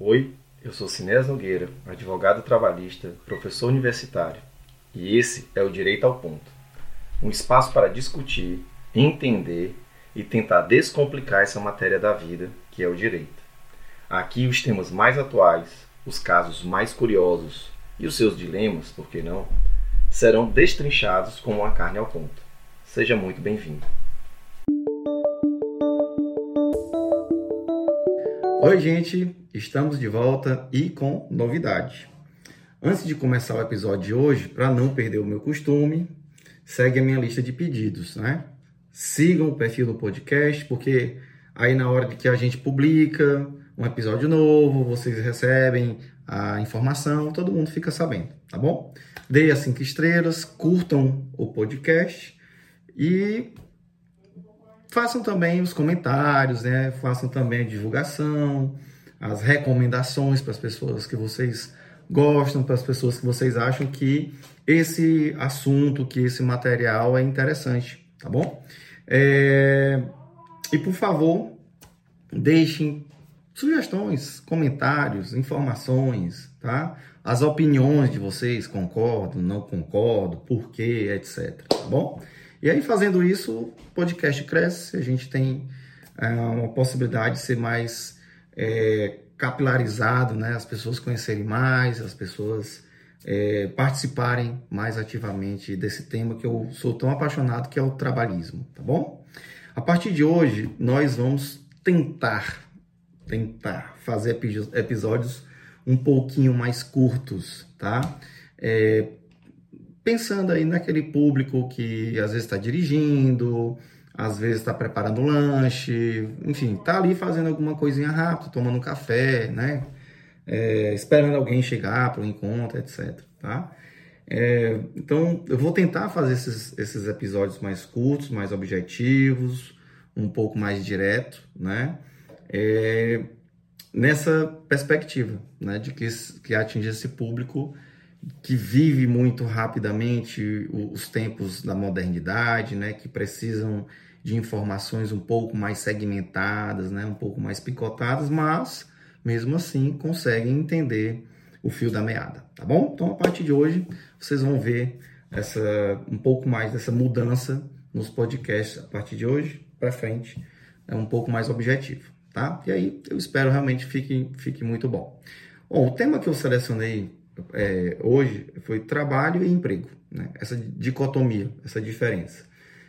Oi, eu sou Sinés Nogueira, advogado trabalhista, professor universitário, e esse é o Direito ao Ponto um espaço para discutir, entender e tentar descomplicar essa matéria da vida que é o direito. Aqui os temas mais atuais, os casos mais curiosos e os seus dilemas, por que não, serão destrinchados como uma carne ao ponto. Seja muito bem-vindo. Oi, gente, estamos de volta e com novidade. Antes de começar o episódio de hoje, para não perder o meu costume, segue a minha lista de pedidos, né? Sigam o perfil do podcast, porque aí na hora que a gente publica um episódio novo, vocês recebem a informação, todo mundo fica sabendo, tá bom? Deem as cinco estrelas, curtam o podcast e façam também os comentários, né? Façam também a divulgação, as recomendações para as pessoas que vocês gostam, para as pessoas que vocês acham que esse assunto, que esse material é interessante, tá bom? É... E por favor, deixem sugestões, comentários, informações, tá? As opiniões de vocês, concordo, não concordo, por quê, etc, tá bom? E aí, fazendo isso, o podcast cresce, a gente tem é, uma possibilidade de ser mais é, capilarizado, né? As pessoas conhecerem mais, as pessoas é, participarem mais ativamente desse tema que eu sou tão apaixonado, que é o trabalhismo, tá bom? A partir de hoje, nós vamos tentar, tentar fazer episódios um pouquinho mais curtos, tá? É, pensando aí naquele público que às vezes está dirigindo, às vezes está preparando lanche, enfim, está ali fazendo alguma coisinha rápida, tomando um café, né? É, esperando alguém chegar para o encontro, etc. Tá? É, então, eu vou tentar fazer esses, esses episódios mais curtos, mais objetivos, um pouco mais direto, né? É, nessa perspectiva, né? De que, que atinge esse público que vive muito rapidamente os tempos da modernidade, né, que precisam de informações um pouco mais segmentadas, né, um pouco mais picotadas, mas mesmo assim conseguem entender o fio da meada, tá bom? Então a partir de hoje vocês vão ver essa um pouco mais dessa mudança nos podcasts a partir de hoje para frente é um pouco mais objetivo, tá? E aí eu espero realmente fique fique muito bom. Bom, o tema que eu selecionei é, hoje foi trabalho e emprego, né? essa dicotomia, essa diferença.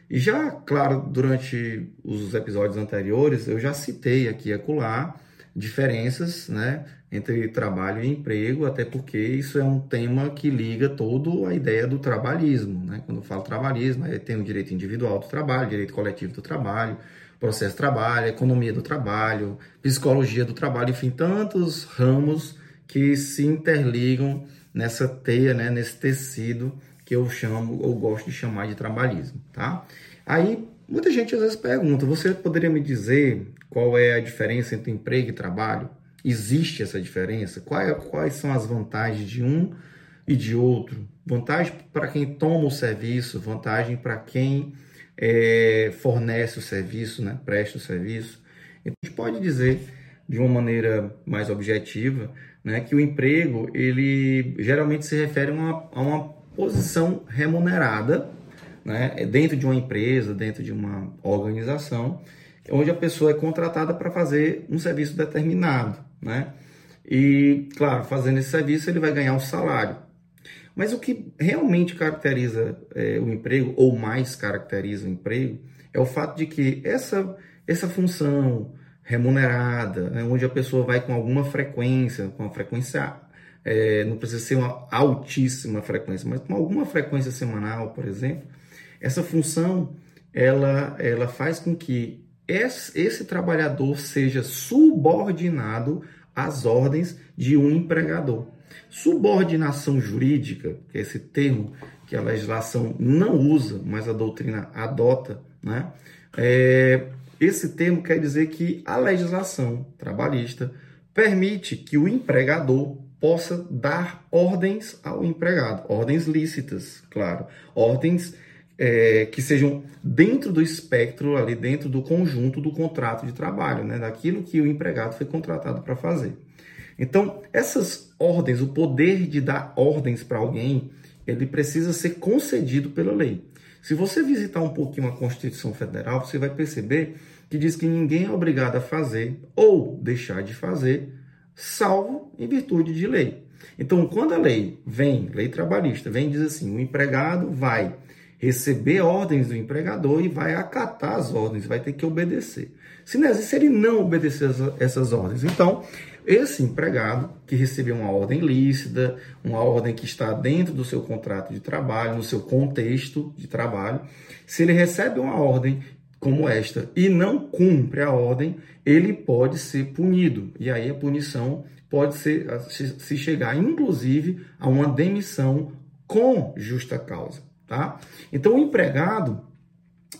E já, claro, durante os episódios anteriores, eu já citei aqui e acolá diferenças né, entre trabalho e emprego, até porque isso é um tema que liga todo a ideia do trabalhismo. Né? Quando eu falo trabalhismo, aí tem o direito individual do trabalho, direito coletivo do trabalho, processo de trabalho, economia do trabalho, psicologia do trabalho, enfim, tantos ramos que se interligam nessa teia, né, nesse tecido que eu chamo, ou gosto de chamar de trabalhismo, tá? Aí, muita gente às vezes pergunta, você poderia me dizer qual é a diferença entre emprego e trabalho? Existe essa diferença? Quais, quais são as vantagens de um e de outro? Vantagem para quem toma o serviço, vantagem para quem é, fornece o serviço, né, presta o serviço. Então, a gente pode dizer de uma maneira mais objetiva né, que o emprego ele geralmente se refere a uma, a uma posição remunerada né, dentro de uma empresa, dentro de uma organização, onde a pessoa é contratada para fazer um serviço determinado. Né? E, claro, fazendo esse serviço ele vai ganhar um salário. Mas o que realmente caracteriza é, o emprego, ou mais caracteriza o emprego, é o fato de que essa, essa função, remunerada, né, onde a pessoa vai com alguma frequência, com uma frequência, é, não precisa ser uma altíssima frequência, mas com alguma frequência semanal, por exemplo, essa função ela, ela faz com que esse, esse trabalhador seja subordinado às ordens de um empregador. Subordinação jurídica, que é esse termo que a legislação não usa, mas a doutrina adota, né? É, esse termo quer dizer que a legislação trabalhista permite que o empregador possa dar ordens ao empregado, ordens lícitas, claro, ordens é, que sejam dentro do espectro, ali dentro do conjunto do contrato de trabalho, né, daquilo que o empregado foi contratado para fazer. Então, essas ordens, o poder de dar ordens para alguém, ele precisa ser concedido pela lei. Se você visitar um pouquinho a Constituição Federal, você vai perceber que diz que ninguém é obrigado a fazer ou deixar de fazer, salvo em virtude de lei. Então, quando a lei vem, lei trabalhista, vem e diz assim: o empregado vai receber ordens do empregador e vai acatar as ordens, vai ter que obedecer. Se, não, se ele não obedecer essas ordens, então esse empregado que recebeu uma ordem lícita, uma ordem que está dentro do seu contrato de trabalho, no seu contexto de trabalho, se ele recebe uma ordem como esta e não cumpre a ordem, ele pode ser punido. E aí a punição pode ser se chegar inclusive a uma demissão com justa causa, tá? Então o empregado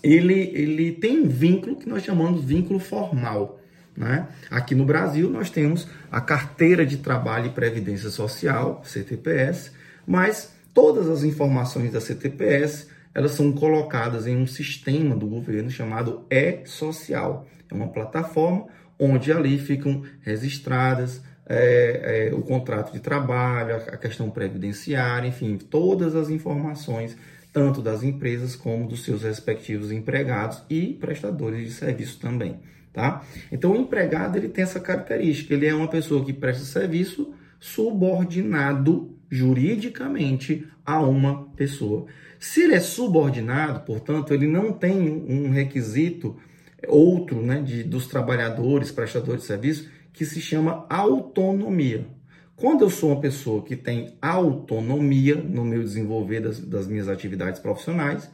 ele, ele tem um vínculo que nós chamamos de vínculo formal. Né? Aqui no Brasil, nós temos a Carteira de Trabalho e Previdência Social, CTPS, mas todas as informações da CTPS elas são colocadas em um sistema do governo chamado E-Social. É uma plataforma onde ali ficam registradas é, é, o contrato de trabalho, a questão previdenciária, enfim, todas as informações, tanto das empresas como dos seus respectivos empregados e prestadores de serviço também tá? Então o empregado ele tem essa característica, ele é uma pessoa que presta serviço subordinado juridicamente a uma pessoa. Se ele é subordinado, portanto, ele não tem um requisito outro, né, de, dos trabalhadores, prestadores de serviço, que se chama autonomia. Quando eu sou uma pessoa que tem autonomia no meu desenvolver das, das minhas atividades profissionais,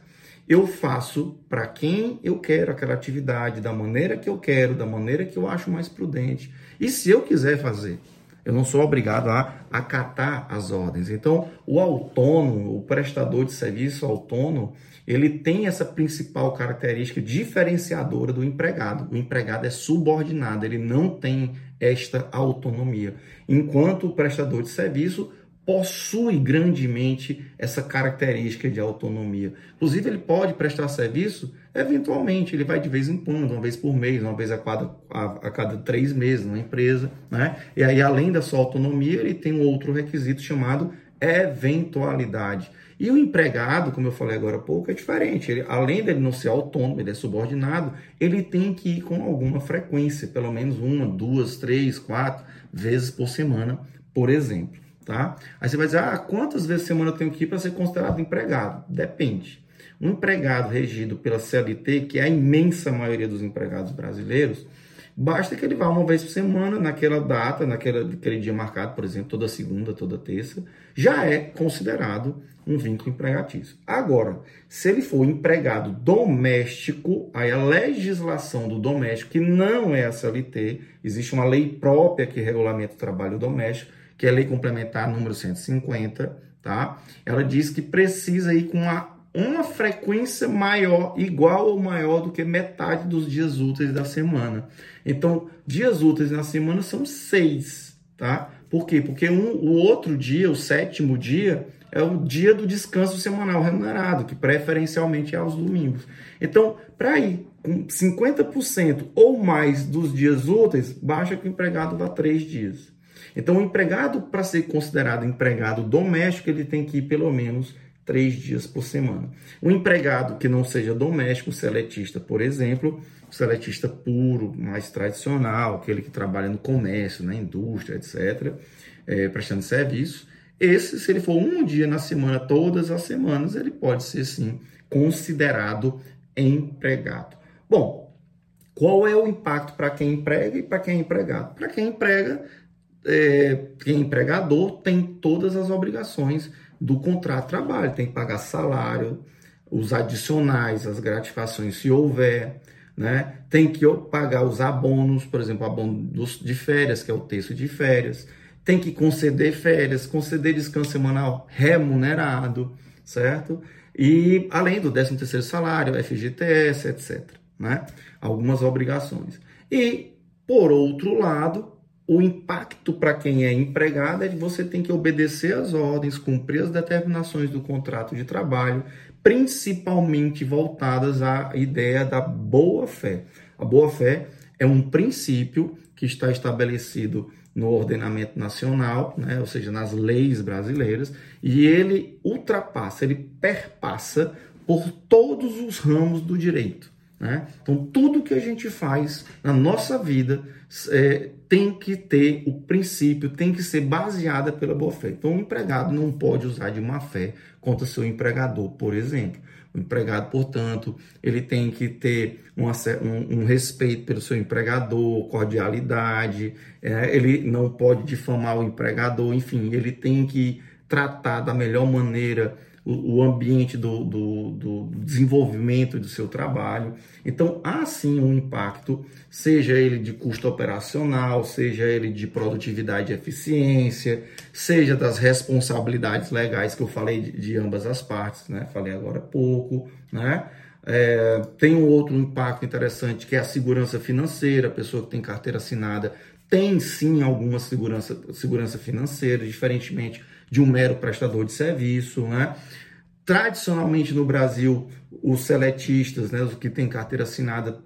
eu faço para quem eu quero aquela atividade, da maneira que eu quero, da maneira que eu acho mais prudente. E se eu quiser fazer, eu não sou obrigado a acatar as ordens. Então, o autônomo, o prestador de serviço autônomo, ele tem essa principal característica diferenciadora do empregado. O empregado é subordinado, ele não tem esta autonomia. Enquanto o prestador de serviço possui grandemente essa característica de autonomia. Inclusive, ele pode prestar serviço, eventualmente, ele vai de vez em quando, uma vez por mês, uma vez a cada, a, a cada três meses numa empresa, né? E aí, além da sua autonomia, ele tem um outro requisito chamado eventualidade. E o empregado, como eu falei agora há pouco, é diferente. Ele, além dele não ser autônomo, ele é subordinado, ele tem que ir com alguma frequência, pelo menos uma, duas, três, quatro vezes por semana, por exemplo. Tá? Aí você vai dizer, ah, quantas vezes por semana eu tenho que ir para ser considerado empregado? Depende. Um empregado regido pela CLT, que é a imensa maioria dos empregados brasileiros, basta que ele vá uma vez por semana, naquela data, naquela, naquele dia marcado, por exemplo, toda segunda, toda terça, já é considerado um vínculo empregatício. Agora, se ele for empregado doméstico, aí a legislação do doméstico, que não é a CLT, existe uma lei própria que regulamenta o trabalho doméstico, que é a Lei Complementar número 150, tá? Ela diz que precisa ir com uma, uma frequência maior, igual ou maior do que metade dos dias úteis da semana. Então, dias úteis na semana são seis, tá? Por quê? Porque um, o outro dia, o sétimo dia, é o dia do descanso semanal remunerado, que preferencialmente é aos domingos. Então, para ir com 50% ou mais dos dias úteis, basta que o empregado vá três dias. Então, o empregado, para ser considerado empregado doméstico, ele tem que ir pelo menos três dias por semana. O empregado que não seja doméstico, seletista, por exemplo, seletista puro, mais tradicional, aquele que trabalha no comércio, na indústria, etc., é, prestando serviço, esse, se ele for um dia na semana, todas as semanas, ele pode ser sim considerado empregado. Bom, qual é o impacto para quem emprega e para quem é empregado? Para quem emprega, é, quem é empregador tem todas as obrigações do contrato de trabalho, tem que pagar salário, os adicionais, as gratificações, se houver, né? Tem que pagar os abonos, por exemplo, abono de férias, que é o texto de férias, tem que conceder férias, conceder descanso semanal remunerado, certo? E além do 13 terceiro salário, FGTS, etc, né? Algumas obrigações. E por outro lado, o impacto para quem é empregado é que você tem que obedecer às ordens, cumprir as determinações do contrato de trabalho, principalmente voltadas à ideia da boa fé. A boa fé é um princípio que está estabelecido no ordenamento nacional, né, ou seja, nas leis brasileiras, e ele ultrapassa, ele perpassa por todos os ramos do direito. Né? Então, tudo que a gente faz na nossa vida é, tem que ter o princípio, tem que ser baseada pela boa fé. Então, o empregado não pode usar de má fé contra seu empregador, por exemplo. O empregado, portanto, ele tem que ter um, um, respeito pelo seu empregador, cordialidade, é, ele não pode difamar o empregador, enfim, ele tem que tratar da melhor maneira o, ambiente do, do, do, desenvolvimento do seu trabalho. Então, há sim um impacto, seja ele de custo operacional, seja ele de produtividade e eficiência, seja das responsabilidades legais que eu falei de, de ambas as partes, né? Falei agora há pouco, né? É, tem um outro impacto interessante que é a segurança financeira. A pessoa que tem carteira assinada tem sim alguma segurança, segurança financeira, diferentemente de um mero prestador de serviço, né? Tradicionalmente no Brasil, os seletistas, né, os que têm carteira assinada,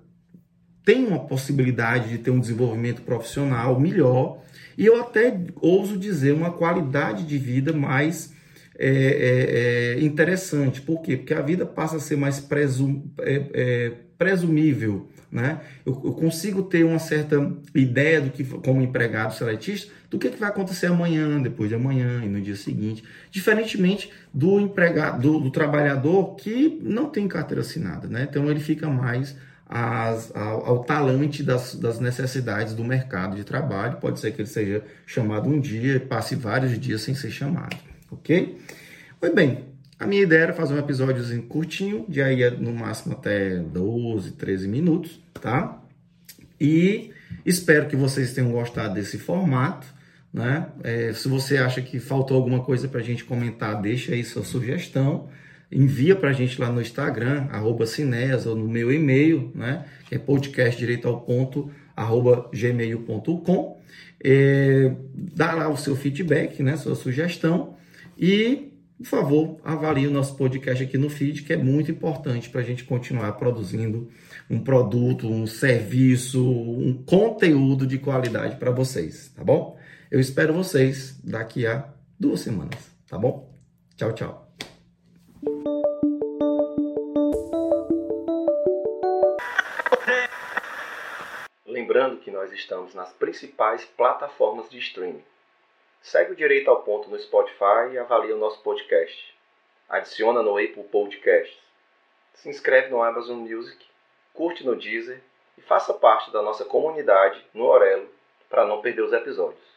têm uma possibilidade de ter um desenvolvimento profissional melhor e eu até ouso dizer uma qualidade de vida mais é, é, é interessante. Por quê? Porque a vida passa a ser mais presum, é, é presumível né? Eu, eu, consigo ter uma certa ideia do que, como empregado seletista, do que, que vai acontecer amanhã, depois de amanhã e no dia seguinte, diferentemente do empregado, do, do trabalhador que não tem carteira assinada, né? Então ele fica mais as, ao, ao, talante das, das, necessidades do mercado de trabalho. Pode ser que ele seja chamado um dia passe vários dias sem ser chamado, ok? Pois bem, a minha ideia era fazer um episódiozinho curtinho, de aí no máximo até 12, 13 minutos, tá? E espero que vocês tenham gostado desse formato, né? É, se você acha que faltou alguma coisa para a gente comentar, deixa aí sua sugestão, envia para a gente lá no Instagram, arroba Cineas, ou no meu e-mail, né? Que é podcast direito ao ponto, arroba gmail.com. É, dá lá o seu feedback, né? Sua sugestão e por favor, avalie o nosso podcast aqui no feed, que é muito importante para a gente continuar produzindo um produto, um serviço, um conteúdo de qualidade para vocês, tá bom? Eu espero vocês daqui a duas semanas, tá bom? Tchau, tchau. Lembrando que nós estamos nas principais plataformas de streaming Segue o Direito ao Ponto no Spotify e avalia o nosso podcast. Adiciona no Apple Podcasts. Se inscreve no Amazon Music, curte no Deezer e faça parte da nossa comunidade no Orelo para não perder os episódios.